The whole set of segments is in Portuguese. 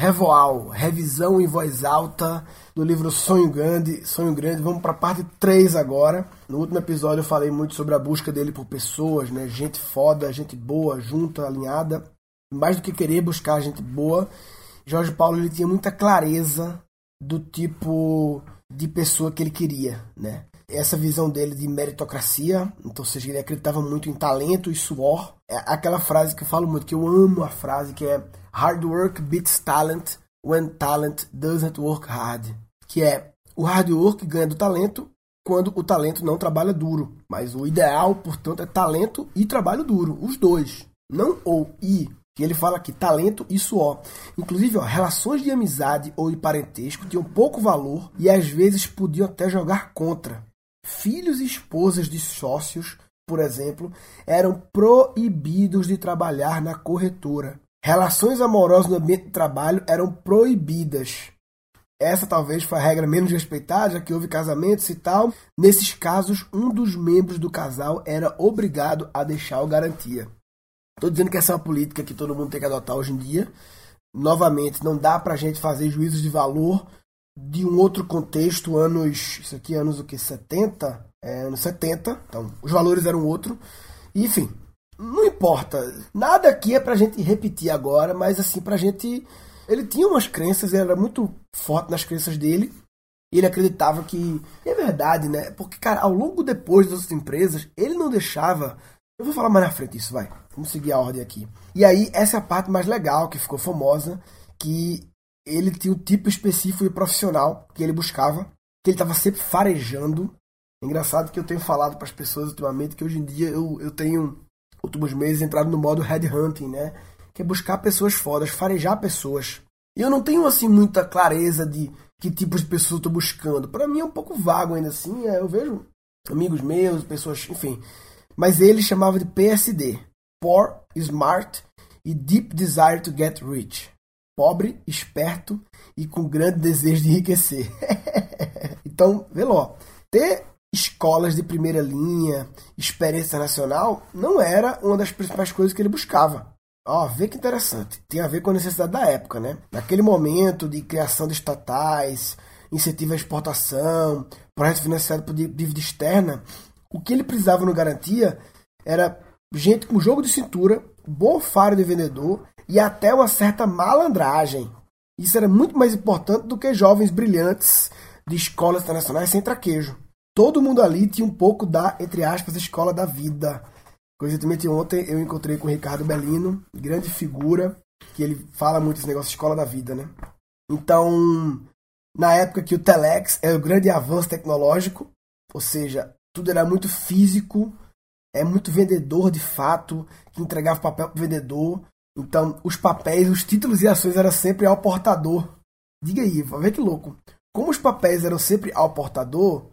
Revoal, revisão em voz alta do livro Sonho Grande. Sonho Grande, vamos para a parte 3 agora. No último episódio eu falei muito sobre a busca dele por pessoas, né? Gente foda, gente boa, junta, alinhada. Mais do que querer buscar gente boa, Jorge Paulo ele tinha muita clareza do tipo de pessoa que ele queria, né? Essa visão dele de meritocracia, então, ou seja, ele acreditava muito em talento e suor. É aquela frase que eu falo muito, que eu amo a frase, que é Hard work beats talent when talent doesn't work hard. Que é o hard work ganha do talento quando o talento não trabalha duro. Mas o ideal, portanto, é talento e trabalho duro, os dois. Não ou e. Que ele fala aqui, talento e suor. Inclusive, ó, relações de amizade ou de parentesco tinham pouco valor e às vezes podiam até jogar contra. Filhos e esposas de sócios, por exemplo, eram proibidos de trabalhar na corretora. Relações amorosas no ambiente de trabalho eram proibidas. Essa talvez foi a regra menos respeitada, já que houve casamentos e tal. Nesses casos, um dos membros do casal era obrigado a deixar o garantia. Estou dizendo que essa é uma política que todo mundo tem que adotar hoje em dia. Novamente, não dá para a gente fazer juízos de valor de um outro contexto, anos. Isso aqui, anos o que? 70? É, anos 70. Então, os valores eram outro. Enfim, não importa. Nada aqui é pra gente repetir agora, mas assim, pra gente. Ele tinha umas crenças, ele era muito forte nas crenças dele. E ele acreditava que. é verdade, né? Porque, cara, ao longo depois das outras empresas, ele não deixava. Eu vou falar mais na frente isso, vai. Vamos seguir a ordem aqui. E aí, essa é a parte mais legal, que ficou famosa, que ele tinha um tipo específico e profissional que ele buscava, que ele estava sempre farejando. Engraçado que eu tenho falado para as pessoas ultimamente que hoje em dia eu, eu tenho últimos meses entrado no modo headhunting, né? Que é buscar pessoas fodas, farejar pessoas. E eu não tenho assim muita clareza de que tipos de pessoas eu estou buscando. Para mim é um pouco vago ainda assim. É, eu vejo amigos meus, pessoas, enfim. Mas ele chamava de PSD, Poor, Smart e Deep Desire to Get Rich. Pobre, esperto e com grande desejo de enriquecer. então, vê lá. Ter escolas de primeira linha, experiência nacional, não era uma das principais coisas que ele buscava. Ó, vê que interessante. Tem a ver com a necessidade da época, né? Naquele momento de criação de estatais, incentivo à exportação, projeto financiado por dívida externa, o que ele precisava no garantia era gente com jogo de cintura, bom faro de vendedor e até uma certa malandragem. Isso era muito mais importante do que jovens brilhantes de escolas internacionais sem traquejo todo mundo ali tinha um pouco da, entre aspas, escola da vida. Coincidentemente, ontem eu encontrei com o Ricardo Bellino, grande figura, que ele fala muito esse negócio de escola da vida, né? Então, na época que o Telex era o grande avanço tecnológico, ou seja, tudo era muito físico, é muito vendedor de fato, que entregava papel para o vendedor. Então, os papéis, os títulos e ações eram sempre ao portador. Diga aí, ver que louco. Como os papéis eram sempre ao portador,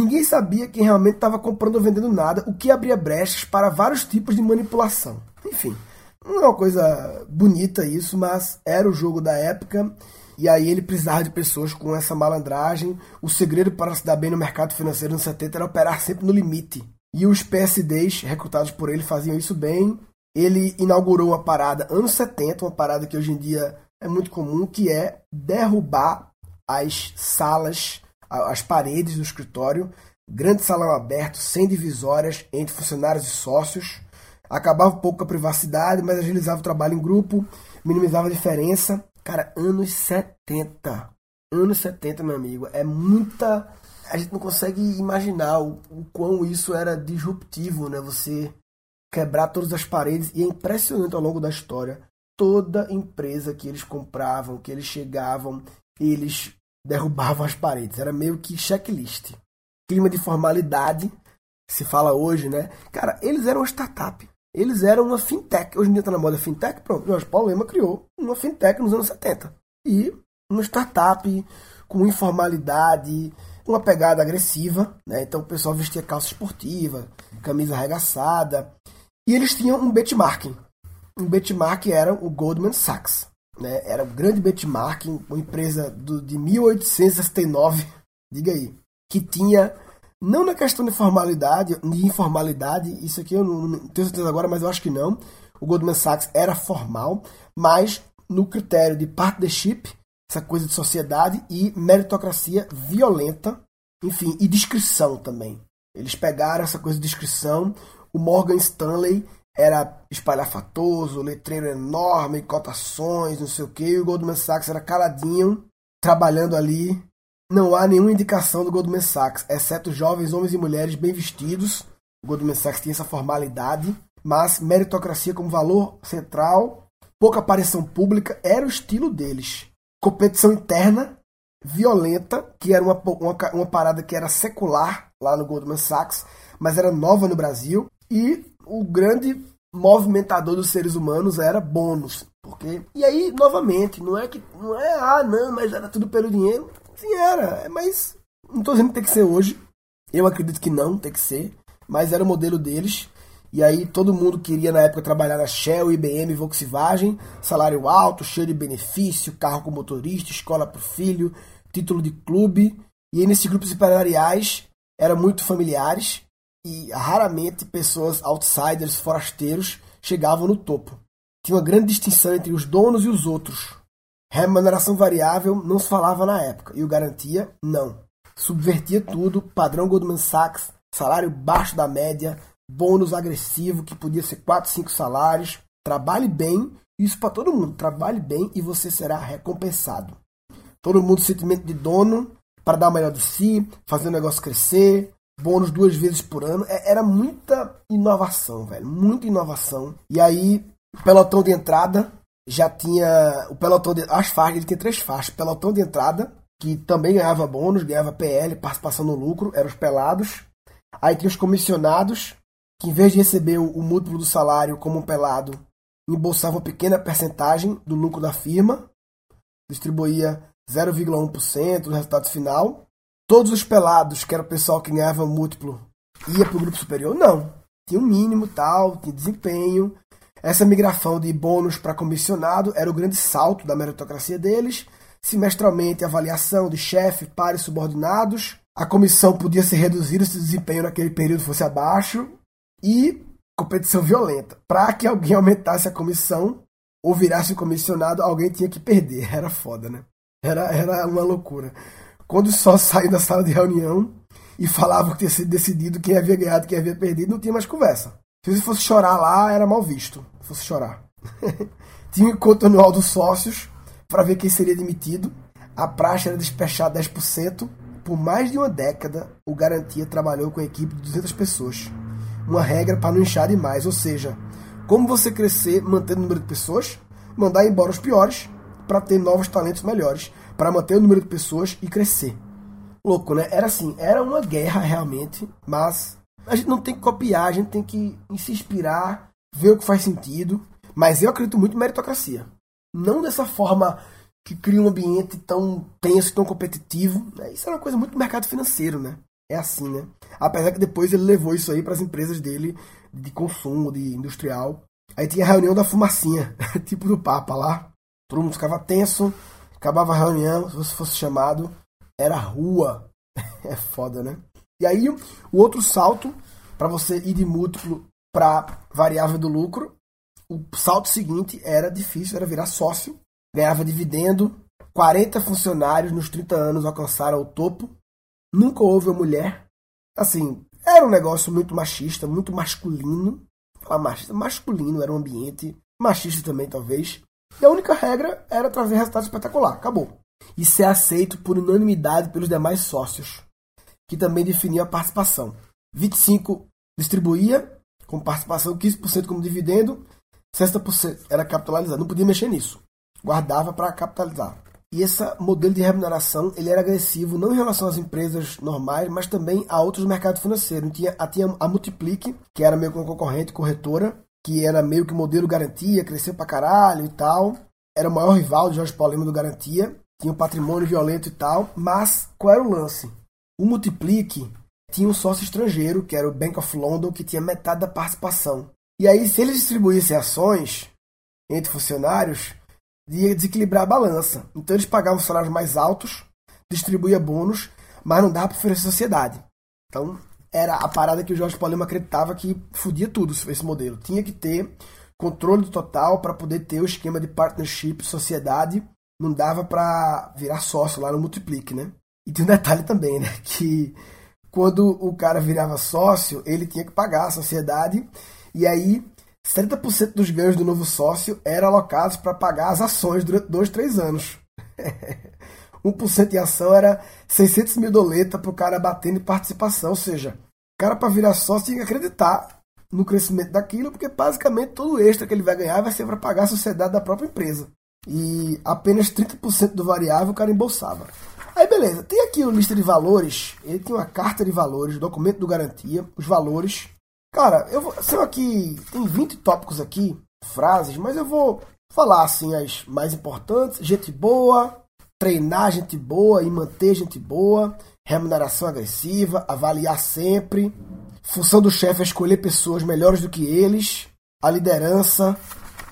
Ninguém sabia quem realmente estava comprando ou vendendo nada, o que abria brechas para vários tipos de manipulação. Enfim, não é uma coisa bonita isso, mas era o jogo da época. E aí ele precisava de pessoas com essa malandragem. O segredo para se dar bem no mercado financeiro nos 70 era operar sempre no limite. E os PSDs recrutados por ele faziam isso bem. Ele inaugurou uma parada anos 70, uma parada que hoje em dia é muito comum, que é derrubar as salas as paredes do escritório, grande salão aberto, sem divisórias entre funcionários e sócios, acabava um pouco com a privacidade, mas agilizava o trabalho em grupo, minimizava a diferença. Cara, anos 70. Anos 70, meu amigo, é muita. A gente não consegue imaginar o, o quão isso era disruptivo, né? Você quebrar todas as paredes. E é impressionante ao longo da história. Toda empresa que eles compravam, que eles chegavam, eles derrubavam as paredes. Era meio que checklist. Clima de formalidade, se fala hoje, né? Cara, eles eram uma startup. Eles eram uma fintech. Hoje em dia está na moda fintech. Pronto, Jorge Paulo Lema criou uma fintech nos anos 70. E uma startup com informalidade, uma pegada agressiva. Né? Então o pessoal vestia calça esportiva, camisa arregaçada. E eles tinham um benchmarking. Um benchmark era o Goldman Sachs né? Era um grande benchmarking, uma empresa do, de 1869, diga aí, que tinha não na questão de formalidade, de informalidade, isso aqui eu não, não tenho certeza agora, mas eu acho que não. O Goldman Sachs era formal, mas no critério de partnership, essa coisa de sociedade, e meritocracia violenta, enfim, e descrição também. Eles pegaram essa coisa de descrição. O Morgan Stanley era espalhafatoso, letreiro enorme, cotações, não sei o que, e o Goldman Sachs era caladinho, trabalhando ali. Não há nenhuma indicação do Goldman Sachs, exceto jovens homens e mulheres bem vestidos. O Goldman Sachs tinha essa formalidade, mas meritocracia como valor central, pouca aparição pública, era o estilo deles. Competição interna, violenta, que era uma, uma, uma parada que era secular lá no Goldman Sachs, mas era nova no Brasil. E o grande movimentador dos seres humanos era bônus. Porque, e aí, novamente, não é que. Não é, ah, não, mas era tudo pelo dinheiro. Sim, era. Mas não estou dizendo que tem que ser hoje. Eu acredito que não tem que ser. Mas era o modelo deles. E aí todo mundo queria na época trabalhar na Shell, IBM, Volkswagen, salário alto, cheio de benefício, carro com motorista, escola para o filho, título de clube. E aí nesses grupos empresariais eram muito familiares e raramente pessoas outsiders, forasteiros, chegavam no topo. Tinha uma grande distinção entre os donos e os outros. Remuneração variável não se falava na época, e o garantia, não. Subvertia tudo, padrão Goldman Sachs, salário baixo da média, bônus agressivo que podia ser 4, 5 salários. Trabalhe bem, isso para todo mundo. Trabalhe bem e você será recompensado. Todo mundo sentimento de dono para dar o melhor de si, fazer o negócio crescer, bônus duas vezes por ano. É, era muita inovação, velho. Muita inovação. E aí, pelotão de entrada já tinha. O pelotão de. As faixas, ele tinha três faixas. Pelotão de entrada, que também ganhava bônus, ganhava PL, participação no lucro, eram os pelados. Aí tinha os comissionados, que em vez de receber o, o múltiplo do salário como um pelado, embolsava uma pequena percentagem do lucro da firma, distribuía 0,1% do resultado final todos os pelados, que era o pessoal que ganhava múltiplo, ia para o grupo superior? Não. Tinha um mínimo, tal, tinha desempenho. Essa migração de bônus para comissionado era o grande salto da meritocracia deles. Semestralmente, avaliação de chefe, pares subordinados. A comissão podia ser reduzida se o desempenho naquele período fosse abaixo. E competição violenta. Para que alguém aumentasse a comissão ou virasse comissionado, alguém tinha que perder. Era foda, né? Era, era uma loucura. Quando só saiu da sala de reunião e falavam que tinha sido decidido quem havia ganhado, quem havia perdido, não tinha mais conversa. Se você fosse chorar lá, era mal visto. Se fosse chorar. tinha um encontro anual dos sócios para ver quem seria demitido. A praxe era despechar 10%. Por mais de uma década, o Garantia trabalhou com a equipe de 200 pessoas. Uma regra para não inchar demais, ou seja, como você crescer mantendo o número de pessoas, mandar embora os piores para ter novos talentos melhores para manter o número de pessoas e crescer. Louco, né? Era assim, era uma guerra realmente, mas a gente não tem que copiar, a gente tem que se inspirar, ver o que faz sentido. Mas eu acredito muito em meritocracia. Não dessa forma que cria um ambiente tão tenso, tão competitivo. Né? Isso é uma coisa muito do mercado financeiro, né? É assim, né? Apesar que depois ele levou isso aí para as empresas dele de consumo, de industrial. Aí tinha a reunião da fumacinha, tipo do Papa lá. Todo mundo ficava tenso, Acabava a reunião, se você fosse chamado, era rua. é foda, né? E aí, o outro salto, para você ir de múltiplo para variável do lucro, o salto seguinte era difícil, era virar sócio, ganhava dividendo, 40 funcionários nos 30 anos alcançaram o topo, nunca houve uma mulher. Assim, era um negócio muito machista, muito masculino. Falar machista, masculino, era um ambiente machista também, talvez. E a única regra era trazer resultado espetacular. Acabou. E ser aceito por unanimidade pelos demais sócios, que também definiam a participação. 25 distribuía com participação, 15% como dividendo, 60% era capitalizado. Não podia mexer nisso. Guardava para capitalizar. E esse modelo de remuneração ele era agressivo não em relação às empresas normais, mas também a outros mercados financeiros. Tinha, tinha a Multiplique, que era meio que uma concorrente corretora, que era meio que modelo garantia, cresceu pra caralho e tal. Era o maior rival de Jorge Paulino do Garantia. Tinha um patrimônio violento e tal. Mas qual era o lance? O Multiplique tinha um sócio estrangeiro, que era o Bank of London, que tinha metade da participação. E aí, se eles distribuíssem ações entre funcionários, ia desequilibrar a balança. Então eles pagavam salários mais altos, distribuía bônus, mas não dava para oferecer sociedade. Então era a parada que o Jorge Paulino acreditava que fudia tudo esse modelo. Tinha que ter controle total para poder ter o esquema de partnership, sociedade. Não dava para virar sócio lá no Multiplique, né? E tem um detalhe também, né? Que quando o cara virava sócio, ele tinha que pagar a sociedade. E aí 70% dos ganhos do novo sócio eram alocados para pagar as ações durante dois, três anos. 1% em ação era 600 mil doleta para o cara batendo em participação. Ou seja, o cara para virar sócio tinha que acreditar no crescimento daquilo, porque basicamente todo o extra que ele vai ganhar vai ser para pagar a sociedade da própria empresa. E apenas 30% do variável o cara embolsava. Aí beleza, tem aqui o lista de valores, ele tem uma carta de valores, documento do garantia, os valores, Cara, eu vou. São aqui. Tem 20 tópicos aqui, frases, mas eu vou falar assim as mais importantes. Gente boa, treinar gente boa e manter gente boa, remuneração agressiva, avaliar sempre. Função do chefe é escolher pessoas melhores do que eles. A liderança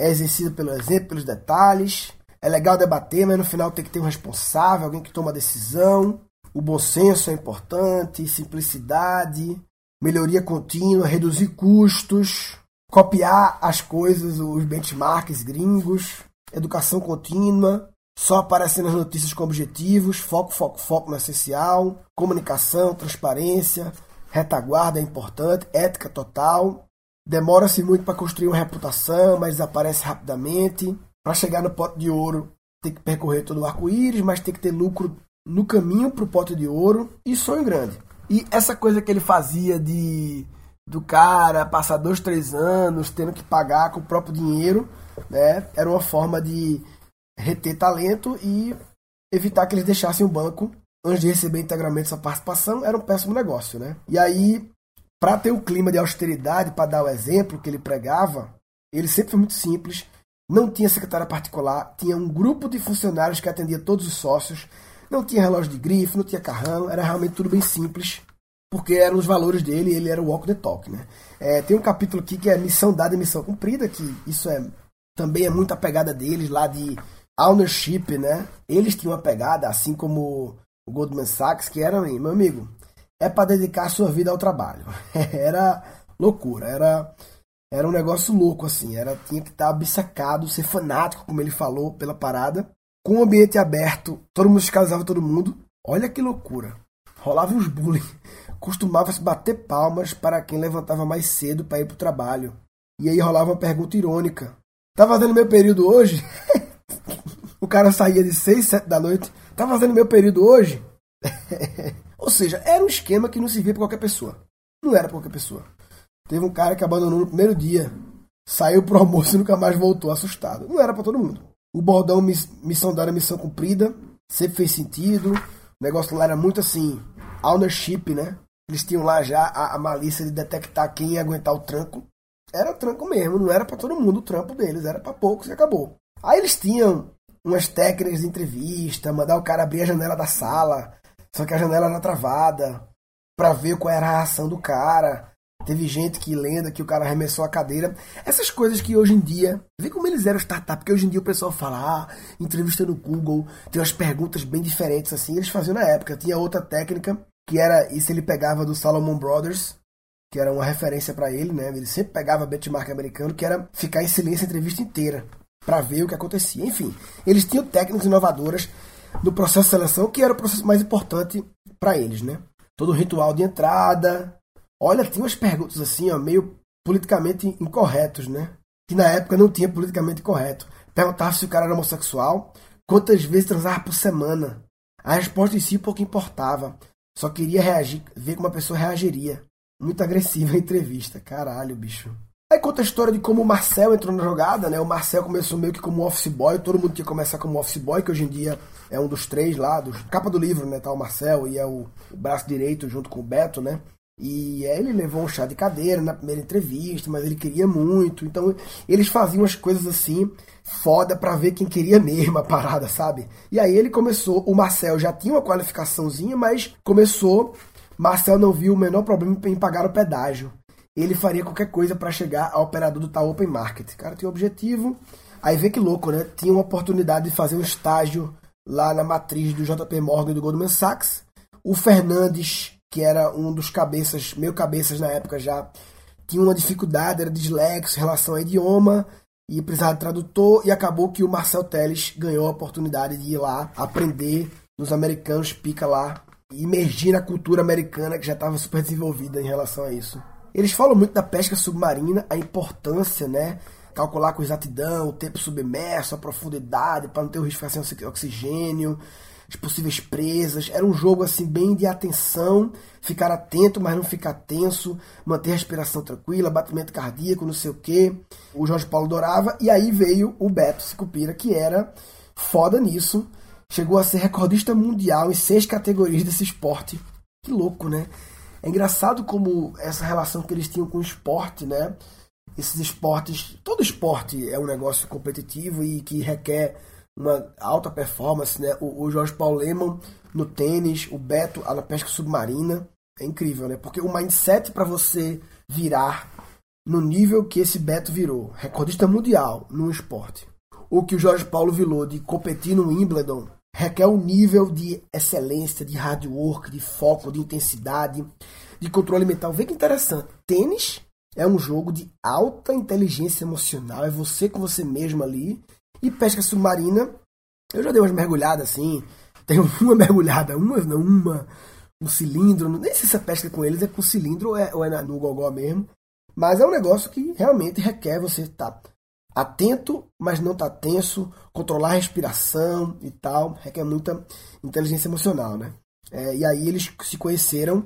é exercida pelo exemplo, pelos detalhes. É legal debater, mas no final tem que ter um responsável, alguém que toma a decisão. O bom senso é importante, simplicidade, melhoria contínua, reduzir custos, copiar as coisas, os benchmarks gringos, educação contínua, só aparecer nas notícias com objetivos, foco, foco, foco no essencial, comunicação, transparência, retaguarda é importante, ética total. Demora-se muito para construir uma reputação, mas desaparece rapidamente. Para chegar no pote de ouro, tem que percorrer todo o arco-íris, mas tem que ter lucro no caminho para o pote de ouro e sonho grande. E essa coisa que ele fazia de do cara passar dois, três anos tendo que pagar com o próprio dinheiro, né? Era uma forma de reter talento e evitar que eles deixassem o banco antes de receber integralmente sua participação. Era um péssimo negócio, né? E aí, para ter um clima de austeridade, para dar o exemplo que ele pregava, ele sempre foi muito simples. Não tinha secretária particular, tinha um grupo de funcionários que atendia todos os sócios não tinha relógio de grife, não tinha carrão, era realmente tudo bem simples, porque eram os valores dele e ele era o walk the talk, né? É, tem um capítulo aqui que é missão dada e missão cumprida, que isso é também é muito a pegada deles lá de ownership, né? Eles tinham uma pegada, assim como o Goldman Sachs, que era, meu amigo, é para dedicar sua vida ao trabalho. era loucura, era era um negócio louco assim, era tinha que estar obcecado, ser fanático, como ele falou, pela parada com o ambiente aberto, todo mundo fiscalizava todo mundo. Olha que loucura. Rolava uns bullying. Costumava-se bater palmas para quem levantava mais cedo para ir para o trabalho. E aí rolava uma pergunta irônica. Tá fazendo meu período hoje? o cara saía de 6, 7 da noite. Tá fazendo meu período hoje? Ou seja, era um esquema que não servia para qualquer pessoa. Não era para qualquer pessoa. Teve um cara que abandonou no primeiro dia. Saiu pro almoço e nunca mais voltou assustado. Não era para todo mundo. O bordão missão dada, missão cumprida, sempre fez sentido. O negócio lá era muito assim, ownership, né? Eles tinham lá já a, a malícia de detectar quem ia aguentar o tranco. Era tranco mesmo, não era para todo mundo o trampo deles, era para poucos e acabou. Aí eles tinham umas técnicas de entrevista, mandar o cara abrir a janela da sala, só que a janela era travada, para ver qual era a reação do cara. Teve gente que lenda que o cara arremessou a cadeira. Essas coisas que hoje em dia. Vê como eles eram startup, porque hoje em dia o pessoal fala, ah, entrevista no Google, tem umas perguntas bem diferentes assim. Eles faziam na época. Tinha outra técnica, que era isso ele pegava do Salomon Brothers, que era uma referência para ele, né? Ele sempre pegava benchmark americano, que era ficar em silêncio a entrevista inteira, para ver o que acontecia. Enfim, eles tinham técnicas inovadoras no processo de seleção, que era o processo mais importante para eles, né? Todo o ritual de entrada, Olha, tinha umas perguntas assim, ó, meio politicamente incorretos, né? Que na época não tinha politicamente correto. Perguntava se o cara era homossexual, quantas vezes transava por semana. A resposta em si pouco importava. Só queria reagir, ver como a pessoa reagiria. Muito agressiva a entrevista. Caralho, bicho. Aí conta a história de como o Marcel entrou na jogada, né? O Marcel começou meio que como office boy, todo mundo tinha que começar como office boy, que hoje em dia é um dos três lá, dos capa do livro, né? Tá o Marcel e é o, o braço direito junto com o Beto, né? E ele levou um chá de cadeira na primeira entrevista, mas ele queria muito. Então eles faziam as coisas assim, foda pra ver quem queria mesmo a parada, sabe? E aí ele começou, o Marcel já tinha uma qualificaçãozinha, mas começou. Marcel não viu o menor problema em pagar o pedágio. Ele faria qualquer coisa para chegar ao operador do tal Open Market. O cara tinha um objetivo. Aí vê que louco, né? Tinha uma oportunidade de fazer um estágio lá na matriz do JP Morgan e do Goldman Sachs. O Fernandes que era um dos cabeças, meio cabeças na época já, tinha uma dificuldade, era dislexo em relação ao idioma e precisava de tradutor e acabou que o Marcel Teles ganhou a oportunidade de ir lá aprender nos americanos, pica lá, e imergir na cultura americana que já estava super desenvolvida em relação a isso. Eles falam muito da pesca submarina, a importância, né? Calcular com exatidão o tempo submerso, a profundidade, para não ter o risco de ficar sem oxigênio, as possíveis presas. Era um jogo assim bem de atenção, ficar atento, mas não ficar tenso, manter a respiração tranquila, batimento cardíaco, não sei o que. O Jorge Paulo adorava. E aí veio o Beto Sicupira, que era foda nisso. Chegou a ser recordista mundial em seis categorias desse esporte. Que louco, né? É engraçado como essa relação que eles tinham com o esporte, né? Esses esportes, todo esporte é um negócio competitivo e que requer uma alta performance, né? O, o Jorge Paulo Leman no tênis, o Beto na pesca submarina. É incrível, né? Porque o mindset para você virar no nível que esse Beto virou, recordista mundial no esporte, o que o Jorge Paulo virou de competir no Wimbledon, requer um nível de excelência, de hard work, de foco, de intensidade, de controle mental. Vê que interessante. Tênis é um jogo de alta inteligência emocional, é você com você mesmo ali e pesca submarina, eu já dei umas mergulhadas assim. Tenho uma mergulhada, uma não, uma, um cilindro. Nem sei se a pesca com eles é com cilindro ou é, ou é no gogó mesmo. Mas é um negócio que realmente requer você estar atento, mas não tá tenso, controlar a respiração e tal. Requer muita inteligência emocional, né? É, e aí eles se conheceram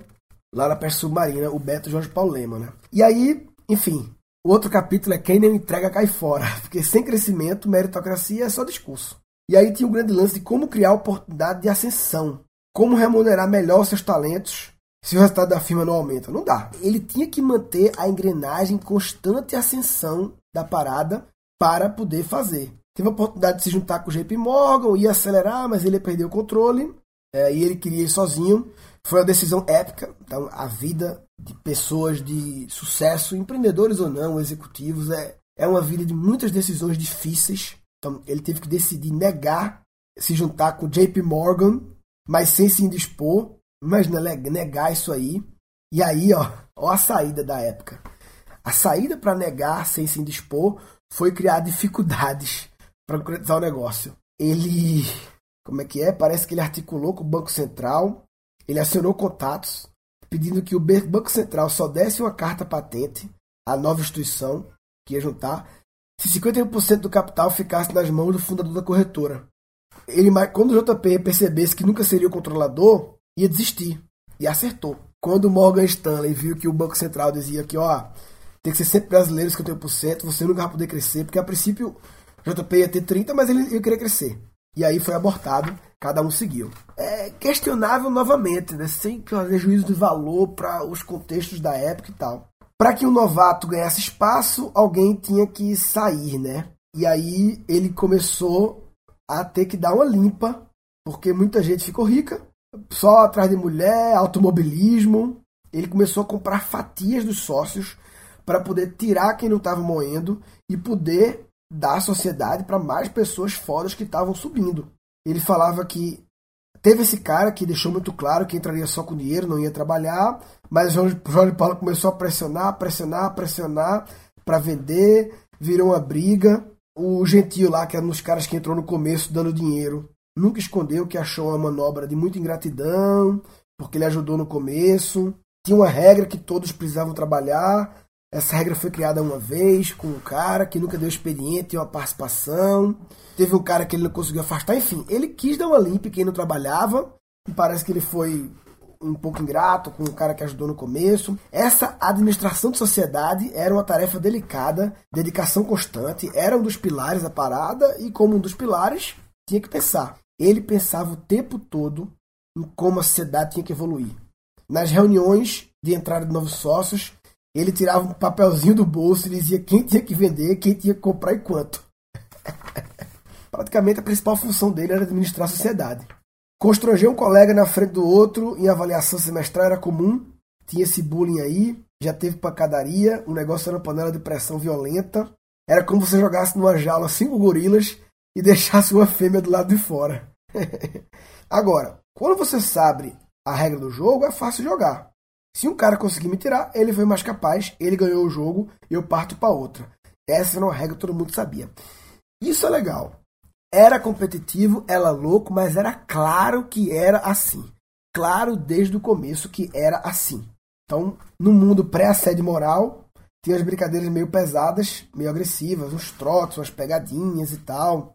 lá na pesca submarina, o Beto e o Jorge Paulo Lema, né? E aí, enfim, o outro capítulo é quem não entrega cai fora, porque sem crescimento, meritocracia é só discurso. E aí tinha um grande lance de como criar oportunidade de ascensão, como remunerar melhor seus talentos se o resultado da firma não aumenta. Não dá. Ele tinha que manter a engrenagem constante ascensão da parada para poder fazer. Teve a oportunidade de se juntar com o JP Morgan, ia acelerar, mas ele perdeu o controle é, e ele queria ir sozinho. Foi uma decisão épica. Então, a vida de pessoas de sucesso, empreendedores ou não, executivos, é, é uma vida de muitas decisões difíceis. Então, ele teve que decidir negar, se juntar com JP Morgan, mas sem se indispor. Imagina negar isso aí. E aí, ó, ó a saída da época. A saída para negar sem se indispor foi criar dificuldades para concretizar o negócio. Ele, como é que é? Parece que ele articulou com o Banco Central, ele acionou contatos, pedindo que o Banco Central só desse uma carta patente à nova instituição que ia juntar se 51% do capital ficasse nas mãos do fundador da corretora. Ele, quando o JP percebesse que nunca seria o controlador, ia desistir. E acertou. Quando o Morgan Stanley viu que o Banco Central dizia que, ó, tem que ser sempre brasileiro 51%, você nunca vai poder crescer, porque a princípio o JP ia ter 30%, mas ele ia querer crescer. E aí foi abortado, cada um seguiu. É questionável novamente, né? sem fazer juízo de valor para os contextos da época e tal. Para que um novato ganhasse espaço, alguém tinha que sair, né? E aí ele começou a ter que dar uma limpa, porque muita gente ficou rica, só atrás de mulher, automobilismo. Ele começou a comprar fatias dos sócios para poder tirar quem não estava moendo e poder da sociedade para mais pessoas fodas que estavam subindo. Ele falava que teve esse cara que deixou muito claro que entraria só com dinheiro, não ia trabalhar, mas o Jorge, Jorge Paulo começou a pressionar, pressionar, pressionar para vender, virou uma briga. O Gentil lá, que era um dos caras que entrou no começo dando dinheiro, nunca escondeu que achou uma manobra de muita ingratidão, porque ele ajudou no começo. Tinha uma regra que todos precisavam trabalhar, essa regra foi criada uma vez com um cara que nunca deu expediente uma participação. Teve um cara que ele não conseguiu afastar. Enfim, ele quis dar uma limpa quem não trabalhava. E parece que ele foi um pouco ingrato com o cara que ajudou no começo. Essa administração de sociedade era uma tarefa delicada, dedicação constante, era um dos pilares da parada e como um dos pilares tinha que pensar. Ele pensava o tempo todo em como a sociedade tinha que evoluir. Nas reuniões de entrada de novos sócios, ele tirava um papelzinho do bolso e dizia quem tinha que vender, quem tinha que comprar e quanto. Praticamente a principal função dele era administrar a sociedade. Constranger um colega na frente do outro em avaliação semestral era comum. Tinha esse bullying aí, já teve pancadaria, o negócio era uma panela de pressão violenta. Era como você jogasse numa jaula cinco gorilas e deixasse uma fêmea do lado de fora. Agora, quando você sabe a regra do jogo, é fácil jogar. Se um cara conseguir me tirar, ele foi mais capaz, ele ganhou o jogo, eu parto para outra. Essa era uma regra que todo mundo sabia. Isso é legal. Era competitivo, era louco, mas era claro que era assim. Claro desde o começo que era assim. Então, no mundo pré-assédio moral, tinha as brincadeiras meio pesadas, meio agressivas, uns trotes, umas pegadinhas e tal.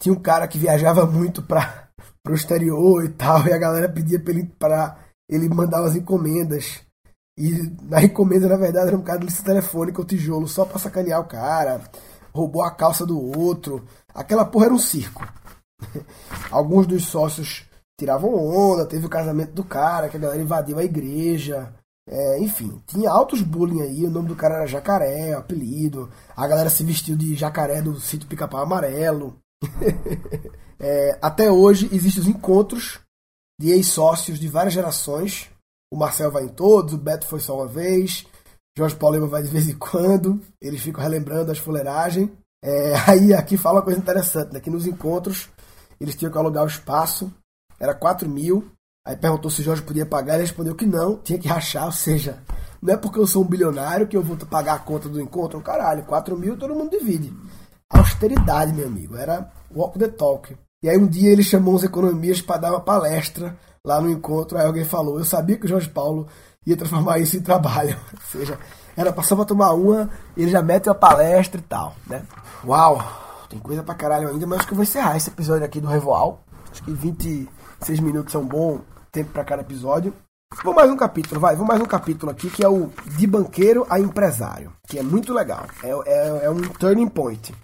Tinha um cara que viajava muito para o exterior e tal, e a galera pedia para ele, pra ele mandar umas encomendas. E na encomenda, na verdade, era um cara de lista telefônica, o tijolo, só pra sacanear o cara. Roubou a calça do outro. Aquela porra era um circo. Alguns dos sócios tiravam onda, teve o casamento do cara, que a galera invadiu a igreja. É, enfim, tinha altos bullying aí, o nome do cara era Jacaré, apelido. A galera se vestiu de jacaré do sítio Pica-Pau Amarelo. é, até hoje existem os encontros de ex-sócios de várias gerações. O Marcel vai em todos, o Beto foi só uma vez, Jorge Paulema vai de vez em quando, eles ficam relembrando as fuleiragens. É, aí aqui fala uma coisa interessante, né? Que nos encontros eles tinham que alugar o espaço, era 4 mil, Aí perguntou se Jorge podia pagar, ele respondeu que não, tinha que rachar, ou seja, não é porque eu sou um bilionário que eu vou pagar a conta do encontro, caralho, 4 mil todo mundo divide. Austeridade, meu amigo, era walk the talk. E aí um dia ele chamou uns economistas para dar uma palestra lá no encontro, aí alguém falou, eu sabia que o Jorge Paulo ia transformar isso em trabalho, ou seja, era só pra tomar uma, ele já mete uma palestra e tal, né? Uau, tem coisa pra caralho ainda, mas acho que eu vou encerrar esse episódio aqui do Revoal, acho que 26 minutos é um bom tempo para cada episódio. Vou mais um capítulo, vai, vou mais um capítulo aqui que é o De Banqueiro a Empresário, que é muito legal. É, é, é um turning point.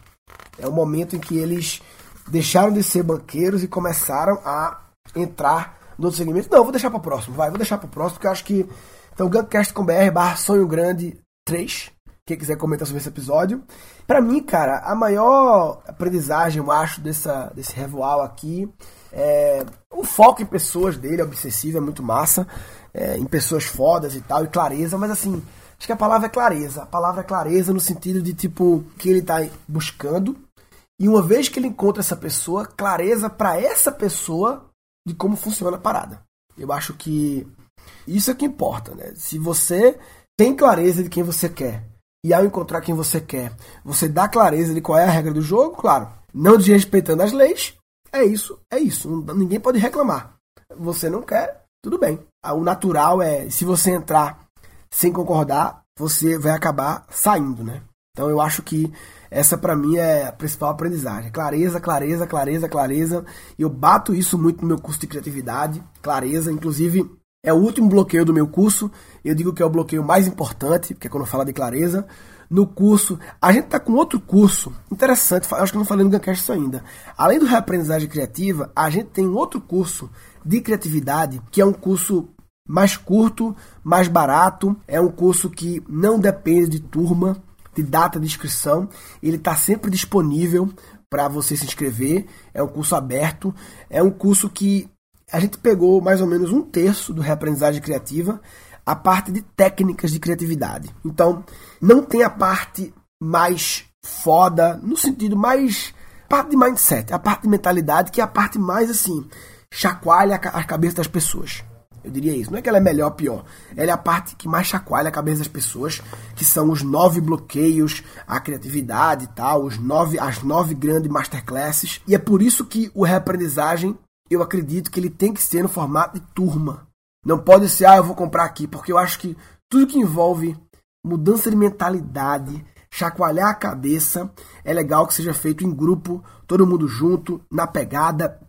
É o momento em que eles deixaram de ser banqueiros e começaram a entrar no outro segmento. Não, vou deixar para o próximo, vai, vou deixar para o próximo, porque eu acho que. Então, Guncast.com.br barra Sonho Grande 3. Quem quiser comentar sobre esse episódio. Para mim, cara, a maior aprendizagem, eu acho, dessa, desse revoal aqui é, o foco em pessoas dele, obsessivo, é muito massa. É, em pessoas fodas e tal, e clareza, mas assim, acho que a palavra é clareza. A palavra é clareza no sentido de tipo, que ele tá buscando. E uma vez que ele encontra essa pessoa, clareza para essa pessoa de como funciona a parada. Eu acho que isso é que importa, né? Se você tem clareza de quem você quer, e ao encontrar quem você quer, você dá clareza de qual é a regra do jogo, claro, não desrespeitando as leis, é isso, é isso. Ninguém pode reclamar. Você não quer, tudo bem. Ah, o natural é, se você entrar sem concordar, você vai acabar saindo, né? Então eu acho que essa para mim é a principal aprendizagem. Clareza, clareza, clareza, clareza. Eu bato isso muito no meu curso de criatividade. Clareza, inclusive, é o último bloqueio do meu curso. Eu digo que é o bloqueio mais importante, porque é quando fala de clareza no curso. A gente está com outro curso interessante, acho que não falei no Guncast isso ainda. Além do reaprendizagem criativa, a gente tem um outro curso de criatividade, que é um curso mais curto, mais barato, é um curso que não depende de turma, de data de inscrição, ele está sempre disponível para você se inscrever, é um curso aberto, é um curso que a gente pegou mais ou menos um terço do reaprendizagem criativa a parte de técnicas de criatividade. Então, não tem a parte mais foda, no sentido mais. parte de mindset, a parte de mentalidade, que é a parte mais assim, chacoalha a cabeça das pessoas. Eu diria isso. Não é que ela é melhor ou pior. Ela é a parte que mais chacoalha a cabeça das pessoas, que são os nove bloqueios, a criatividade e tal, os nove, as nove grandes masterclasses. E é por isso que o reaprendizagem, eu acredito que ele tem que ser no formato de turma. Não pode ser, ah, eu vou comprar aqui, porque eu acho que tudo que envolve mudança de mentalidade, chacoalhar a cabeça, é legal que seja feito em grupo, todo mundo junto, na pegada,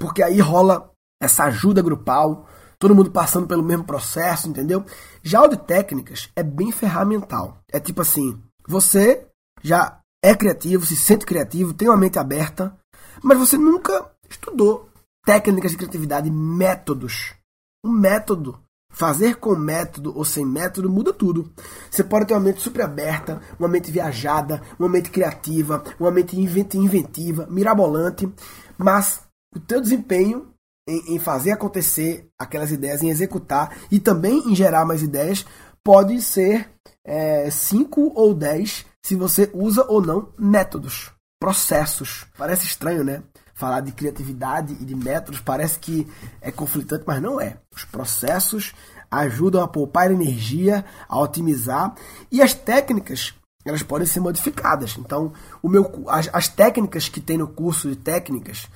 porque aí rola essa ajuda grupal, todo mundo passando pelo mesmo processo, entendeu? Já o de técnicas é bem ferramental. É tipo assim, você já é criativo, se sente criativo, tem uma mente aberta, mas você nunca estudou técnicas de criatividade, métodos um método. Fazer com método ou sem método muda tudo. Você pode ter uma mente super aberta, uma mente viajada, uma mente criativa, uma mente inventiva, mirabolante, mas o teu desempenho em, em fazer acontecer aquelas ideias, em executar e também em gerar mais ideias, pode ser 5 é, ou 10 se você usa ou não métodos, processos. Parece estranho, né? falar de criatividade e de métodos parece que é conflitante, mas não é. Os processos ajudam a poupar energia, a otimizar e as técnicas elas podem ser modificadas. Então, o meu, as, as técnicas que tem no curso de técnicas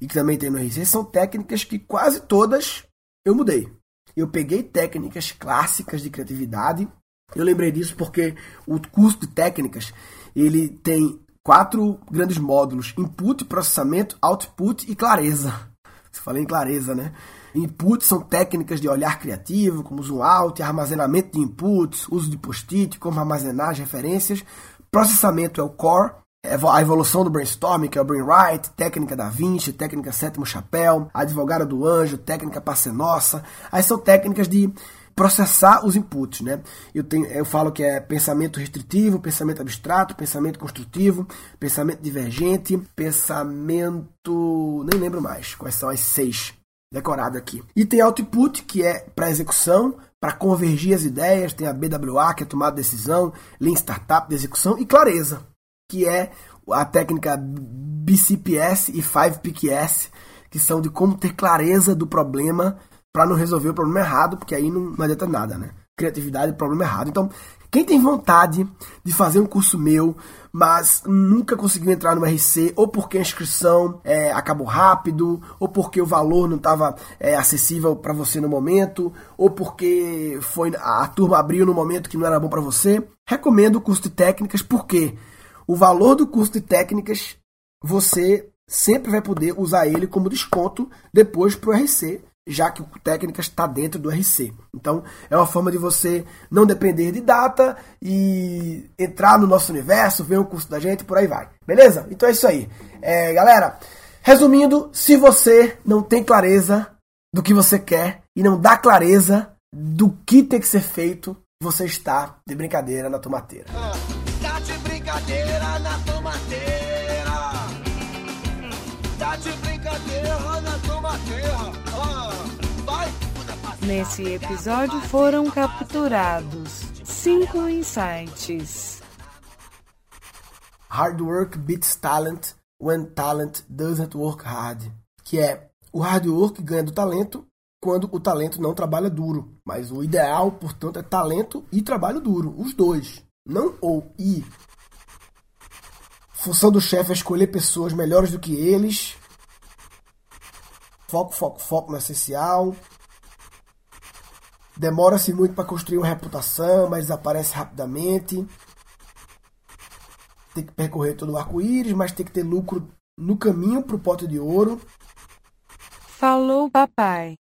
e que também tem no RC são técnicas que quase todas eu mudei. Eu peguei técnicas clássicas de criatividade. Eu lembrei disso porque o curso de técnicas ele tem quatro grandes módulos: input, processamento, output e clareza. Você falei em clareza, né? Input são técnicas de olhar criativo, como zoom out, armazenamento de inputs, uso de post-it, como armazenar as referências. Processamento é o core, a evolução do brainstorming, que é o brainwrite, técnica da Vinci, técnica sétimo chapéu, advogada do anjo, técnica passe nossa. Aí são técnicas de processar os inputs, né? Eu, tenho, eu falo que é pensamento restritivo, pensamento abstrato, pensamento construtivo, pensamento divergente, pensamento. nem lembro mais quais são as seis decorado aqui. E tem output, que é para execução, para convergir as ideias, tem a BWA, que é tomada de decisão, Lean Startup de execução, e clareza, que é a técnica BCPS e 5PQS, que são de como ter clareza do problema para não resolver o problema errado, porque aí não, adianta nada, né? Criatividade, problema errado. Então, quem tem vontade de fazer um curso meu, mas nunca conseguiu entrar no RC, ou porque a inscrição é, acabou rápido, ou porque o valor não estava é, acessível para você no momento, ou porque foi a turma abriu no momento que não era bom para você, recomendo o curso de técnicas, porque o valor do curso de técnicas você sempre vai poder usar ele como desconto depois para o RC já que o Técnicas está dentro do RC. Então, é uma forma de você não depender de data e entrar no nosso universo, ver o curso da gente, por aí vai. Beleza? Então é isso aí. É, galera, resumindo, se você não tem clareza do que você quer e não dá clareza do que tem que ser feito, você está de brincadeira na tomateira. Ah, tá brincadeira na tomateira. Tá de brincadeira na tomateira. Ah. Nesse episódio foram capturados cinco insights. Hard work beats talent when talent doesn't work hard. Que é o hard work ganha do talento quando o talento não trabalha duro. Mas o ideal, portanto, é talento e trabalho duro. Os dois. Não ou e. Função do chefe é escolher pessoas melhores do que eles. Foco, foco, foco no essencial. Demora-se muito para construir uma reputação, mas desaparece rapidamente. Tem que percorrer todo o arco-íris, mas tem que ter lucro no caminho para o pote de ouro. Falou, papai.